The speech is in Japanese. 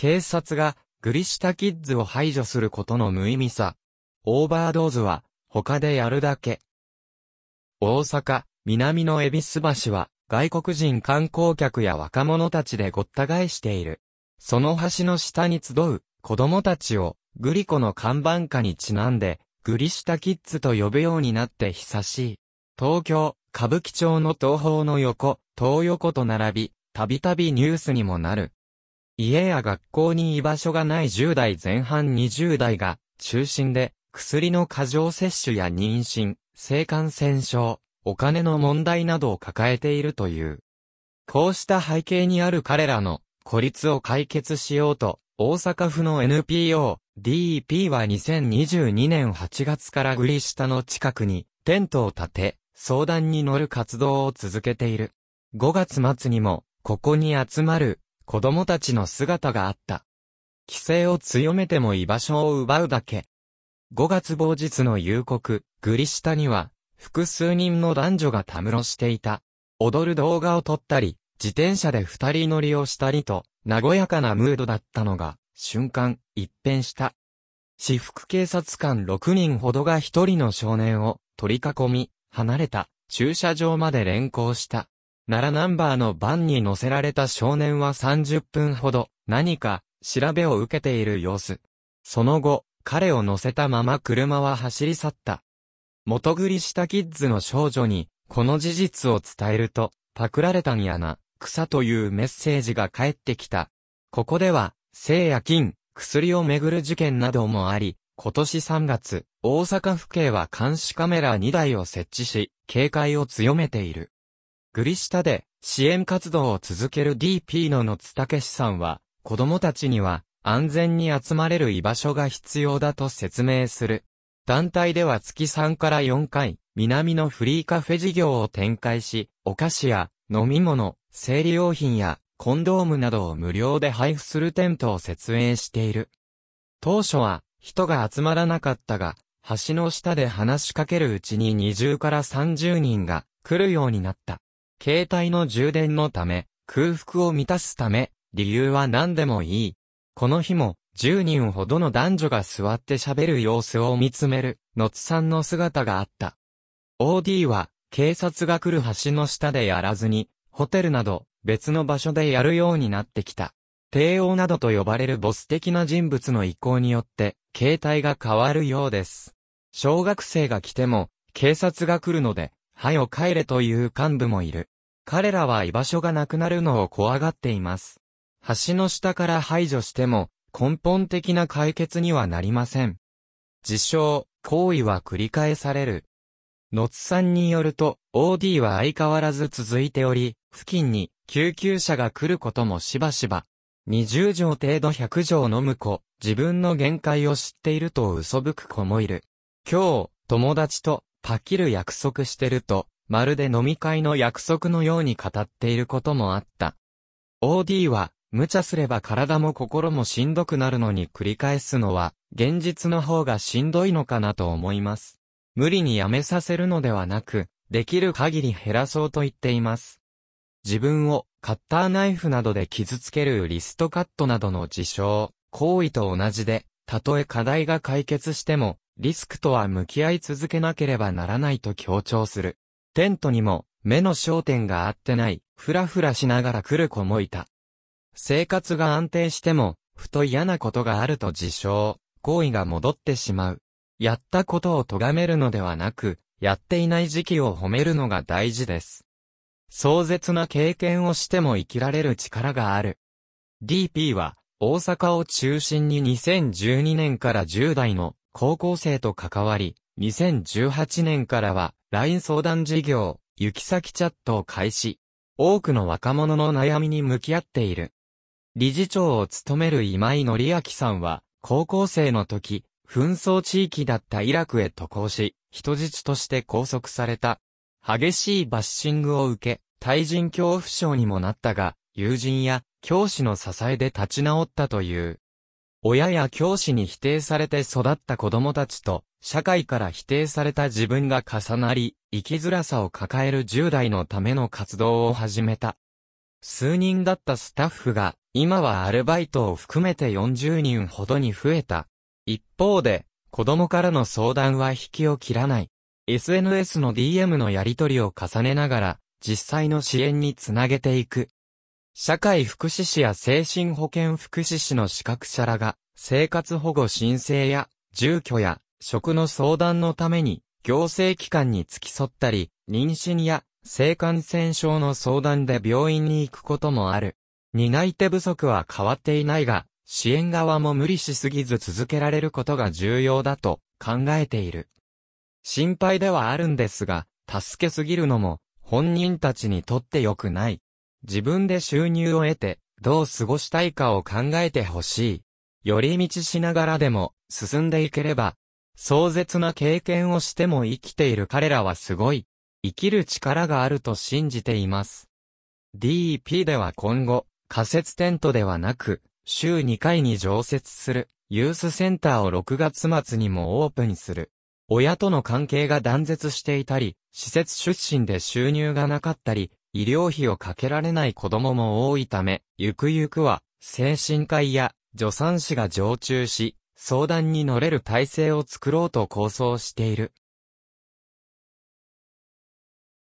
警察がグリシタキッズを排除することの無意味さ。オーバードーズは他でやるだけ。大阪、南の恵比寿橋は外国人観光客や若者たちでごった返している。その橋の下に集う子供たちをグリコの看板家にちなんでグリシタキッズと呼ぶようになって久しい。東京、歌舞伎町の東方の横、東横と並び、たびたびニュースにもなる。家や学校に居場所がない10代前半20代が中心で薬の過剰摂取や妊娠、性感染症、お金の問題などを抱えているという。こうした背景にある彼らの孤立を解決しようと、大阪府の NPO、DEP は2022年8月からグリ下の近くにテントを建て、相談に乗る活動を続けている。5月末にも、ここに集まる子供たちの姿があった。規制を強めても居場所を奪うだけ。5月某日の夕刻、グリ下には、複数人の男女がたむろしていた。踊る動画を撮ったり、自転車で二人乗りをしたりと、和やかなムードだったのが、瞬間、一変した。私服警察官6人ほどが一人の少年を取り囲み、離れた駐車場まで連行した。奈良ナンバーのバンに乗せられた少年は30分ほど何か調べを受けている様子。その後、彼を乗せたまま車は走り去った。元繰りしたキッズの少女に、この事実を伝えると、パクられたんやな、草というメッセージが返ってきた。ここでは、性や金、薬をめぐる事件などもあり、今年3月、大阪府警は監視カメラ2台を設置し、警戒を強めている。グリ下で支援活動を続ける DP の野津武さんは、子供たちには安全に集まれる居場所が必要だと説明する。団体では月3から4回、南のフリーカフェ事業を展開し、お菓子や飲み物、生理用品やコンドームなどを無料で配布するテントを設営している。当初は人が集まらなかったが、橋の下で話しかけるうちに20から30人が来るようになった。携帯の充電のため、空腹を満たすため、理由は何でもいい。この日も、10人ほどの男女が座って喋る様子を見つめる、のつさんの姿があった。OD は、警察が来る橋の下でやらずに、ホテルなど、別の場所でやるようになってきた。帝王などと呼ばれるボス的な人物の意向によって、形態が変わるようです。小学生が来ても、警察が来るので、はよ帰れという幹部もいる。彼らは居場所がなくなるのを怖がっています。橋の下から排除しても根本的な解決にはなりません。自称、行為は繰り返される。野津さんによると、OD は相変わらず続いており、付近に救急車が来ることもしばしば。20錠程度100錠飲む子、自分の限界を知っていると嘘吹く子もいる。今日、友達とパキる約束してると、まるで飲み会の約束のように語っていることもあった。OD は、無茶すれば体も心もしんどくなるのに繰り返すのは、現実の方がしんどいのかなと思います。無理にやめさせるのではなく、できる限り減らそうと言っています。自分をカッターナイフなどで傷つけるリストカットなどの事象、行為と同じで、たとえ課題が解決しても、リスクとは向き合い続けなければならないと強調する。テントにも目の焦点が合ってない、ふらふらしながら来る子もいた。生活が安定しても、ふと嫌なことがあると自称、行為が戻ってしまう。やったことを咎めるのではなく、やっていない時期を褒めるのが大事です。壮絶な経験をしても生きられる力がある。DP は、大阪を中心に2012年から10代の高校生と関わり、2018年からは LINE 相談事業、行き先チャットを開始。多くの若者の悩みに向き合っている。理事長を務める今井則明さんは、高校生の時、紛争地域だったイラクへ渡航し、人質として拘束された。激しいバッシングを受け、対人恐怖症にもなったが、友人や教師の支えで立ち直ったという。親や教師に否定されて育った子供たちと、社会から否定された自分が重なり、生きづらさを抱える10代のための活動を始めた。数人だったスタッフが、今はアルバイトを含めて40人ほどに増えた。一方で、子供からの相談は引きを切らない。SNS の DM のやり取りを重ねながら、実際の支援につなげていく。社会福祉士や精神保健福祉士の資格者らが、生活保護申請や、住居や、職の相談のために、行政機関に付き添ったり、妊娠や、性感染症の相談で病院に行くこともある。担い手不足は変わっていないが、支援側も無理しすぎず続けられることが重要だと考えている。心配ではあるんですが、助けすぎるのも本人たちにとって良くない。自分で収入を得てどう過ごしたいかを考えてほしい。寄り道しながらでも進んでいければ、壮絶な経験をしても生きている彼らはすごい。生きる力があると信じています。DEP では今後、仮設テントではなく、週2回に常設する、ユースセンターを6月末にもオープンする。親との関係が断絶していたり、施設出身で収入がなかったり、医療費をかけられない子供も多いため、ゆくゆくは、精神科医や助産師が常駐し、相談に乗れる体制を作ろうと構想している。